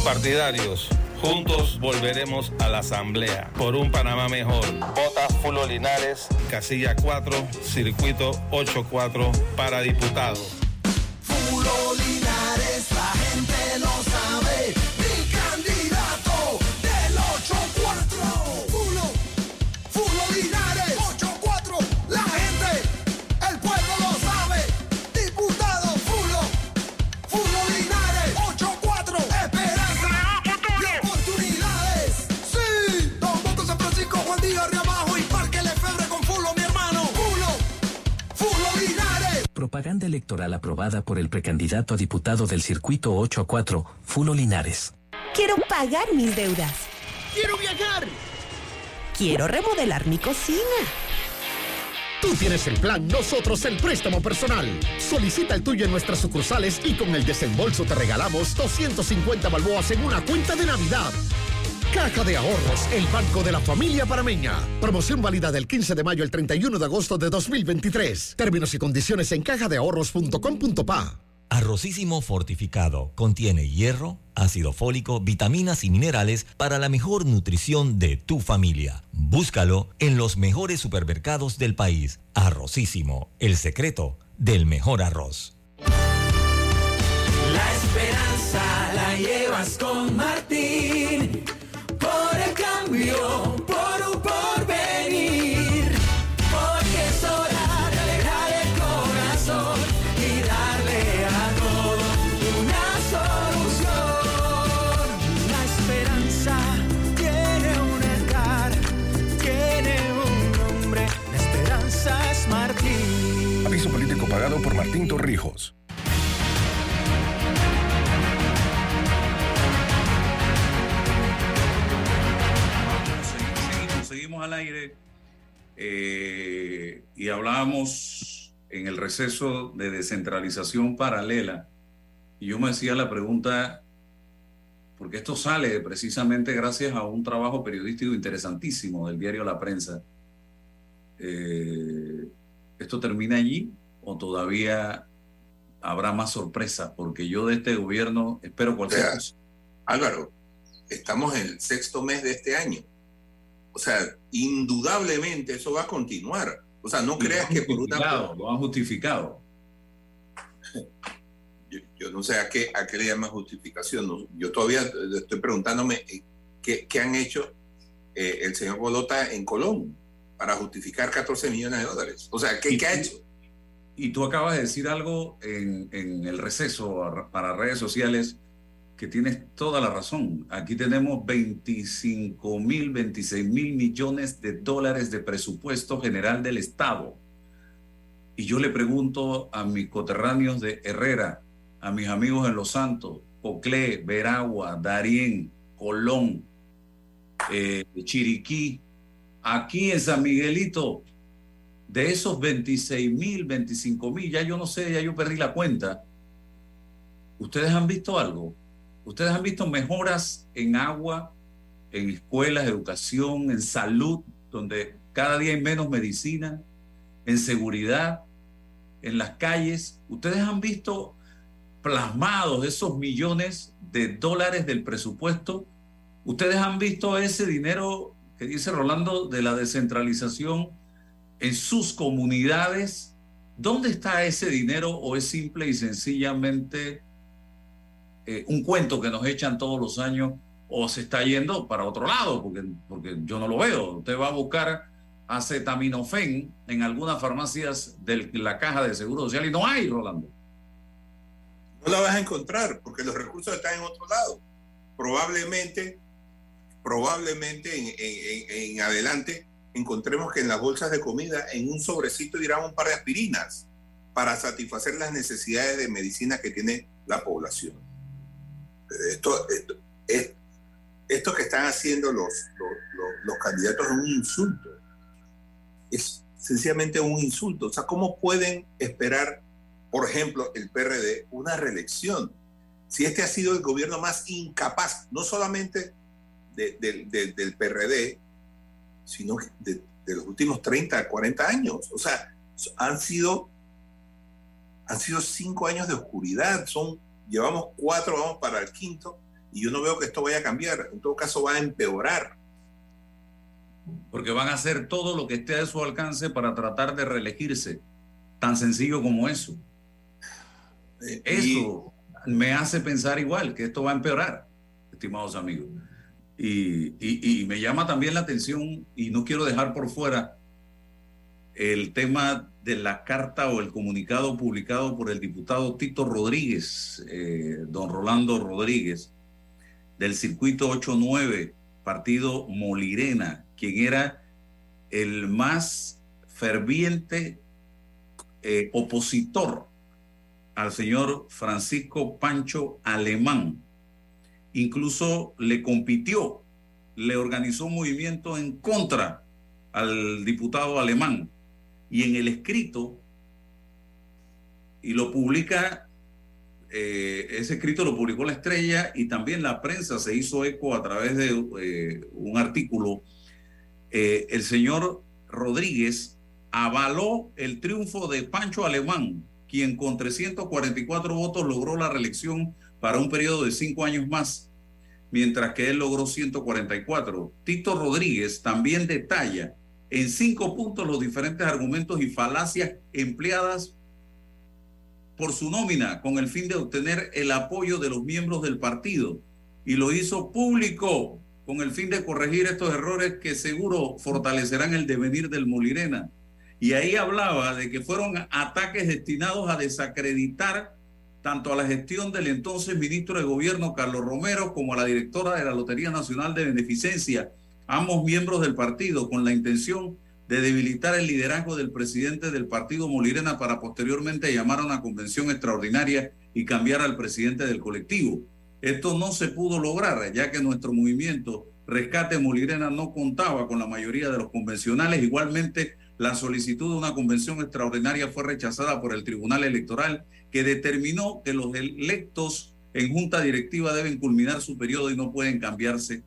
Copartidarios. Juntos volveremos a la Asamblea por un Panamá mejor. Vota Fulo Linares, casilla 4, circuito 84 para diputado. Electoral aprobada por el precandidato a diputado del circuito 8 a 4, Fulo Linares. Quiero pagar mis deudas. ¡Quiero viajar! Quiero remodelar mi cocina. Tú tienes el plan, nosotros el préstamo personal. Solicita el tuyo en nuestras sucursales y con el desembolso te regalamos 250 balboas en una cuenta de Navidad. Caja de Ahorros, el banco de la familia parameña. Promoción válida del 15 de mayo al 31 de agosto de 2023. Términos y condiciones en cajadeahorros.com.pa. Arrocísimo fortificado contiene hierro, ácido fólico, vitaminas y minerales para la mejor nutrición de tu familia. Búscalo en los mejores supermercados del país. Arrocísimo, el secreto del mejor arroz. La esperanza la llevas con Martín. Pagado por Martín Torrijos. Y hablábamos en el receso de descentralización paralela. Y yo me hacía la pregunta, porque esto sale precisamente gracias a un trabajo periodístico interesantísimo del diario La Prensa. Eh, ¿Esto termina allí o todavía habrá más sorpresas? Porque yo de este gobierno espero cualquier O sea, cosa. Álvaro, estamos en el sexto mes de este año. O sea, indudablemente eso va a continuar. O sea, no Y creas que por una... Lo han justificado. Yo, yo no sé a qué, a qué le llaman justificación. no, yo todavía estoy preguntándome eh, qué, qué han hecho eh, el señor Bolota en Colón para justificar 14 millones de dólares. O sea, ¿qué, qué ha hecho? Y tú acabas de decir algo en, en el receso para redes sociales que tienes toda la razón. Aquí tenemos 25 mil, 26 mil millones de dólares de presupuesto general del Estado. Y yo le pregunto a mis coterráneos de Herrera, a mis amigos en Los Santos, Coclé, Veragua, Darién, Colón, eh, Chiriquí, aquí en San Miguelito, de esos 26 mil, 25 mil, ya yo no sé, ya yo perdí la cuenta. ¿Ustedes han visto algo? ¿Ustedes han visto mejoras en agua, en escuelas, educación, en salud, donde cada día hay menos medicina, en seguridad, en las calles? ¿Ustedes han visto plasmados esos millones de dólares del presupuesto? ¿Ustedes han visto ese dinero que dice Rolando de la descentralización en sus comunidades? ¿Dónde está ese dinero o es simple y sencillamente eh, un cuento que nos echan todos los años o se está yendo para otro lado? Porque, porque yo no lo veo. Usted va a buscar acetaminofén en algunas farmacias de la caja de seguro social y no hay, Rolando. No la vas a encontrar porque los recursos están en otro lado. Probablemente, probablemente en, en- adelante encontremos que en las bolsas de comida en un sobrecito irán un par de aspirinas para satisfacer las necesidades de medicina que tiene la población. Esto, esto, es- esto que están haciendo los, los, los- candidatos es un insulto. Es sencillamente un insulto. O sea, ¿cómo pueden esperar, por ejemplo, el PRD, una reelección? si este ha sido el gobierno más incapaz, no solamente de- de- de- del PRD, sino de, de los últimos 30, 40 años. O sea, han sido, han sido cinco años de oscuridad. Son, llevamos cuatro, vamos para el quinto, y yo no veo que esto vaya a cambiar. En todo caso, va a empeorar. Porque van a hacer todo lo que esté a su alcance para tratar de reelegirse. Tan sencillo como eso. Eso me hace pensar igual, que esto va a empeorar, estimados amigos. Y, y- y me llama también la atención, y no quiero dejar por fuera el tema de la carta o el comunicado publicado por el diputado Tito Rodríguez, eh, don Rolando Rodríguez, del circuito 89, partido Molirena, quien era el más ferviente eh, opositor al señor Francisco Pancho Alemán. Incluso le compitió, le organizó un movimiento en contra al diputado alemán. Y en el escrito, y lo publica, eh, ese escrito lo publicó la estrella y también la prensa se hizo eco a través de eh, un artículo. Eh, el señor Rodríguez avaló el triunfo de Pancho Alemán, quien con 344 votos logró la reelección para un periodo de cinco años más, mientras que él logró 144. Tito Rodríguez también detalla en cinco puntos los diferentes argumentos y falacias empleadas por su nómina con el fin de obtener el apoyo de los miembros del partido y lo hizo público con el fin de corregir estos errores que seguro fortalecerán el devenir del Molirena. Y ahí hablaba de que fueron ataques destinados a desacreditar tanto a la gestión del entonces ministro de Gobierno Carlos Romero como a la directora de la Lotería Nacional de Beneficencia, ambos miembros del partido, con la intención de debilitar el liderazgo del presidente del partido Molirena para posteriormente llamar a una convención extraordinaria y cambiar al presidente del colectivo. Esto no se pudo lograr, ya que nuestro movimiento Rescate Molirena no contaba con la mayoría de los convencionales. Igualmente, la solicitud de una convención extraordinaria fue rechazada por el Tribunal Electoral, que determinó que los electos en junta directiva deben culminar su periodo y no pueden cambiarse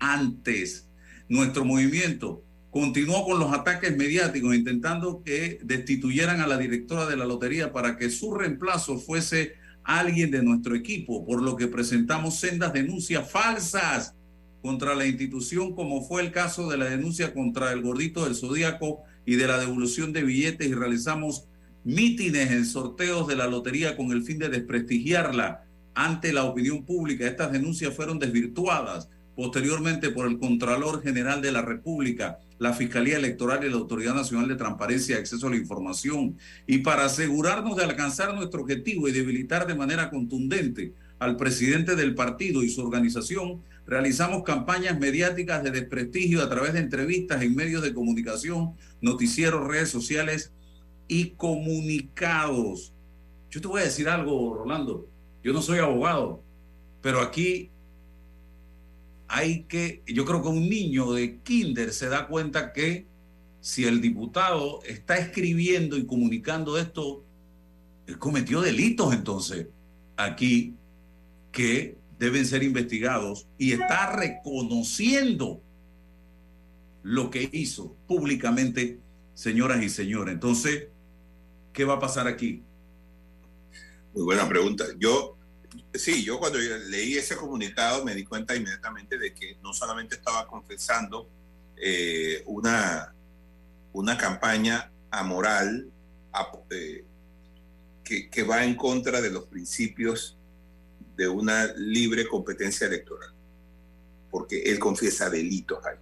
antes. Nuestro movimiento continuó con los ataques mediáticos, intentando que destituyeran a la directora de la lotería para que su reemplazo fuese alguien de nuestro equipo, por lo que presentamos sendas denuncias falsas contra la institución, como fue el caso de la denuncia contra el gordito del Zodíaco y de la devolución de billetes y realizamos mítines en sorteos de la lotería con el fin de desprestigiarla ante la opinión pública. Estas denuncias fueron desvirtuadas posteriormente por el Contralor General de la República, la Fiscalía Electoral y la Autoridad Nacional de Transparencia y Acceso a la Información. Y para asegurarnos de alcanzar nuestro objetivo y debilitar de manera contundente al presidente del partido y su organización, realizamos campañas mediáticas de desprestigio a través de entrevistas en medios de comunicación, noticieros, redes sociales y comunicados. Yo te voy a decir algo, Rolando. Yo no soy abogado, pero aquí hay que, yo creo que un niño de kinder se da cuenta que si el diputado está escribiendo y comunicando esto, él cometió delitos entonces aquí que deben ser investigados y está reconociendo lo que hizo públicamente, señoras y señores. Entonces, ¿qué va a pasar aquí? Muy buena pregunta. Yo, sí, yo cuando leí ese comunicado me di cuenta inmediatamente de que no solamente estaba confesando eh, una, una campaña amoral a- eh, que, que va en contra de los principios de una libre competencia electoral, porque él confiesa delitos ahí.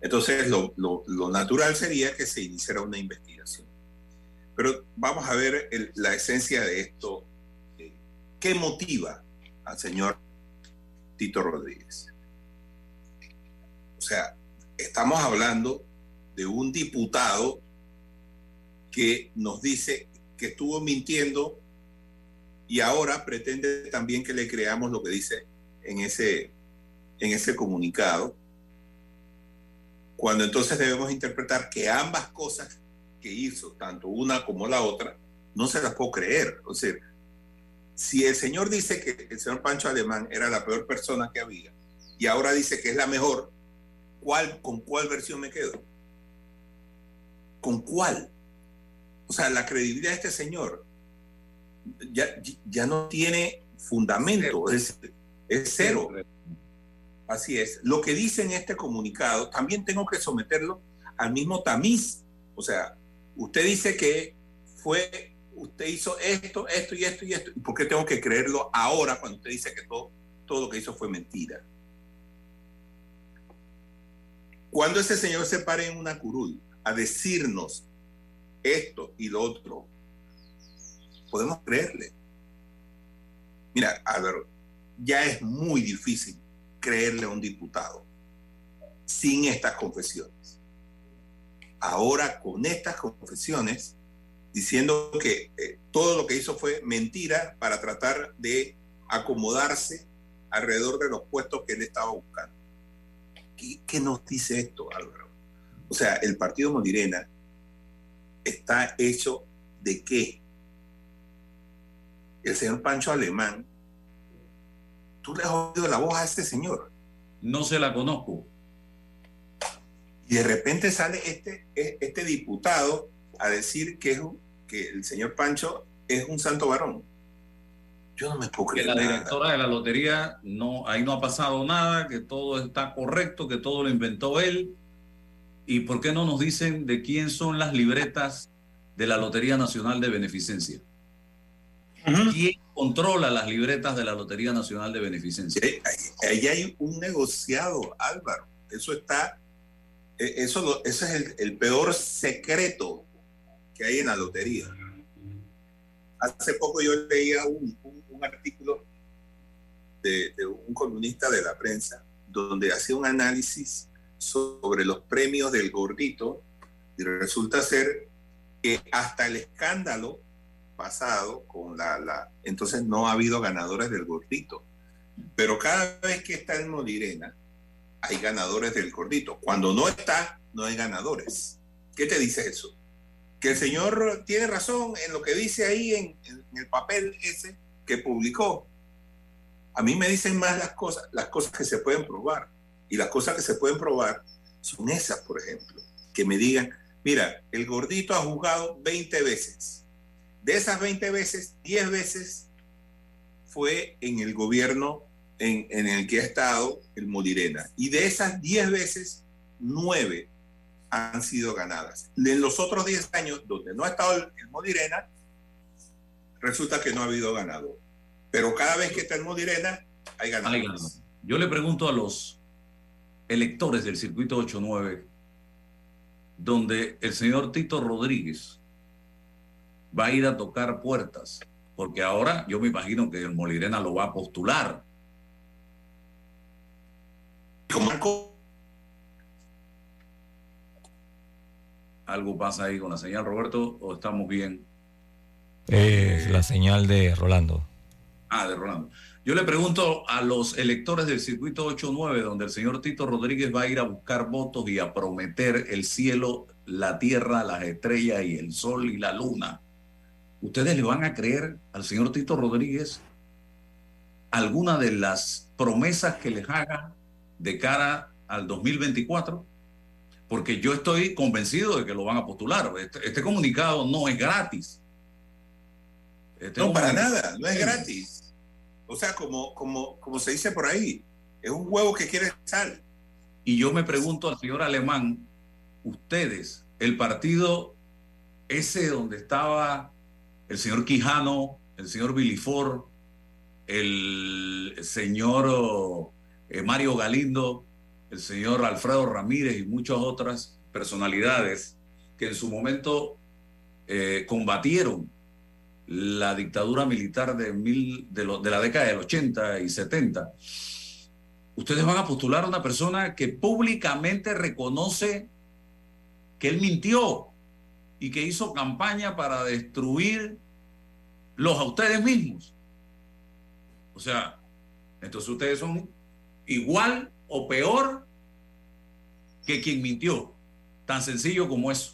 Entonces, lo, lo- lo natural sería que se iniciara una investigación. Pero vamos a ver el- la esencia de esto. ¿Qué motiva al señor Tito Rodríguez? O sea, estamos hablando de un diputado que nos dice que estuvo mintiendo y ahora pretende también que le creamos lo que dice en ese, en ese comunicado, cuando entonces debemos interpretar que ambas cosas que hizo, tanto una como la otra, no se las puedo creer. O Si el señor dice que el señor Pancho Alemán era la peor persona que había y ahora dice que es la mejor, ¿cuál, ¿con cuál versión me quedo? ¿Con cuál? O sea, la credibilidad de este señor ya, ya no tiene fundamento, es, es cero. Así es. Lo que dice en este comunicado, también tengo que someterlo al mismo tamiz. O sea, usted dice que fue, usted hizo esto, esto y esto y esto. ¿Y por qué tengo que creerlo ahora cuando usted dice que todo, todo lo que hizo fue mentira? Cuando ese señor se pare en una curul a decirnos esto y lo otro, podemos creerle. Mira, Álvaro, ya es muy difícil creerle a un diputado sin estas confesiones. Ahora con estas confesiones, diciendo que eh, todo lo que hizo fue mentira para tratar de acomodarse alrededor de los puestos que él estaba buscando. ¿Qué, qué nos dice esto, Álvaro? O sea, el partido Modirena está hecho de qué? El señor Pancho Alemán, ¿tú le has oído la voz a este señor? No se la conozco. Y de repente sale este, este diputado a decir que, es un, que el señor Pancho es un santo varón. Yo no me puedo Que creer. la nada. directora de la lotería, no, ahí no ha pasado nada, que todo está correcto, que todo lo inventó él. ¿Y por qué no nos dicen de quién son las libretas de la Lotería Nacional de Beneficencia? ¿Quién controla las libretas de la Lotería Nacional de Beneficencia? Ahí hay un negociado, Álvaro. Eso está, eh, eso, ese es el, el peor secreto que hay en la lotería. Hace poco yo leía un, artículo de, de un columnista de la prensa donde hacía un análisis sobre los premios del gordito y resulta ser que hasta el escándalo pasado con la, la entonces no ha habido ganadores del gordito pero cada vez que está en Molirena hay ganadores del gordito cuando no está no hay ganadores ¿qué te dice eso? Que el señor tiene razón en lo que dice ahí en, el papel ese que publicó. A mí me dicen más las cosas las cosas que se pueden probar. Y las cosas que se pueden probar son esas por ejemplo que me digan mira el gordito ha jugado 20 veces. De esas 20 veces 10 veces fue en el gobierno en, en el que ha estado el Molirena. Y de esas 10 veces, 9 han sido ganadas. En los otros 10 años, donde no ha estado el, el Molirena, resulta que no ha habido ganador. Pero cada vez que está el Molirena, hay ganadores. Yo le pregunto a los electores del circuito 89, donde el señor Tito Rodríguez va a ir a tocar puertas, porque ahora yo me imagino que el Molirena lo va a postular. ¿Algo pasa ahí con la señal, Roberto, o estamos bien? Es la señal de Rolando. Ah, de Rolando. Yo le pregunto a los electores del circuito 8-9, donde el señor Tito Rodríguez va a ir a buscar votos y a prometer el cielo, la tierra, las estrellas y el sol y la luna. ¿Ustedes le van a creer al señor Tito Rodríguez alguna de las promesas que les haga de cara al 2024? Porque yo estoy convencido de que lo van a postular. Este, este comunicado no es gratis. Este No, para nada, no es gratis. O sea, como, como, como se dice por ahí, es un huevo que quiere sal. Y yo me pregunto al señor Alemán, ustedes, el partido ese donde estaba el señor Quijano, el señor Vilifor, el señor eh, Mario Galindo, el señor Alfredo Ramírez y muchas otras personalidades que en su momento eh, combatieron la dictadura militar de, mil, de, la década del 80 y 70. Ustedes van a postular a una persona que públicamente reconoce que él mintió y que hizo campaña para destruir los a ustedes mismos. O sea, entonces ustedes son igual o peor que quien mintió. Tan sencillo como eso.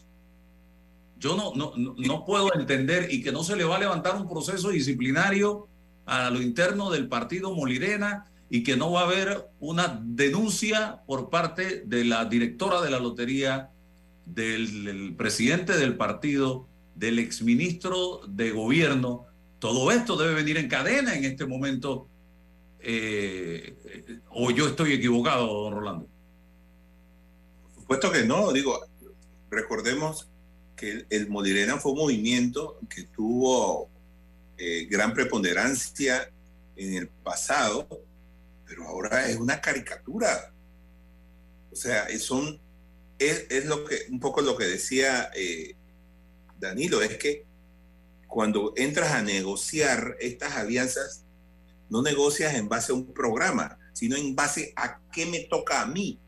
Yo no, no, no, puedo entender y que no se le va a levantar un proceso disciplinario a lo interno del partido Molirena y que no va a haber una denuncia por parte de la directora de la lotería, del, del presidente del partido, del exministro de gobierno. Todo esto debe venir en cadena en este momento. Eh, ¿O yo estoy equivocado, don Rolando? Por supuesto que no, digo, recordemos que el, Molirena fue un movimiento que tuvo eh, gran preponderancia en el pasado, pero ahora es una caricatura. O sea, es, es lo que, un poco lo que decía eh, Danilo, es que cuando entras a negociar estas alianzas, no negocias en base a un programa, sino en base a qué me toca a mí.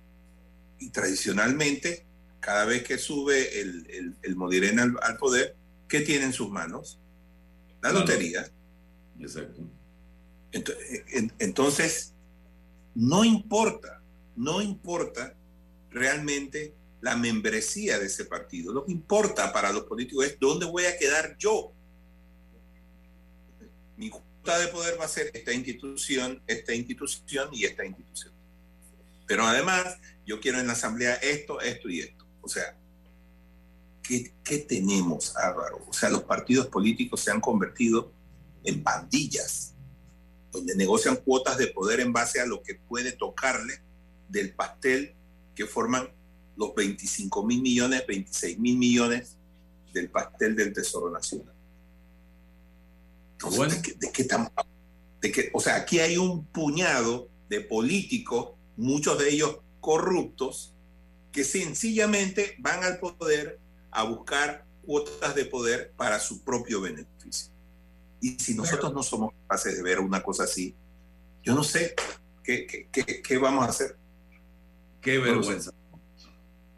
Y tradicionalmente, cada vez que sube el, el, el Molirena al, al poder, ¿qué tiene en sus manos? La Claro. lotería. Exacto. Ento- en- Entonces, no importa, no importa realmente la membresía de ese partido. Lo que importa para los políticos es dónde voy a quedar yo. Mi cuota de poder va a ser esta institución, esta institución y esta institución. Pero además, yo quiero en la asamblea esto, esto y esto. O sea, ¿qué, qué tenemos, Álvaro? O sea, los partidos políticos se han convertido en pandillas donde negocian cuotas de poder en base a lo que puede tocarle del pastel que forman los 25 mil millones, 26 mil millones del pastel del Tesoro Nacional. Entonces, ¿de, qué, de qué estamos de que, o sea, aquí hay un puñado de políticos, muchos de ellos corruptos, que sencillamente van al poder a buscar cuotas de poder para su propio beneficio. Y si nosotros no somos capaces de ver una cosa así, yo no sé qué, qué, qué- qué vamos a hacer. Qué vergüenza.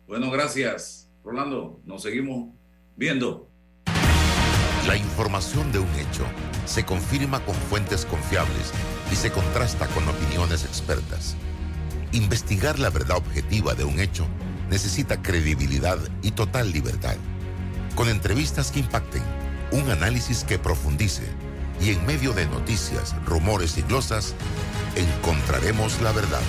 Bueno, gracias, Rolando. Nos seguimos viendo. La información de un hecho se confirma con fuentes confiables y se contrasta con opiniones expertas. Investigar la verdad objetiva de un hecho necesita credibilidad y total libertad. Con entrevistas que impacten, un análisis que profundice y en medio de noticias, rumores y glosas, encontraremos la verdad.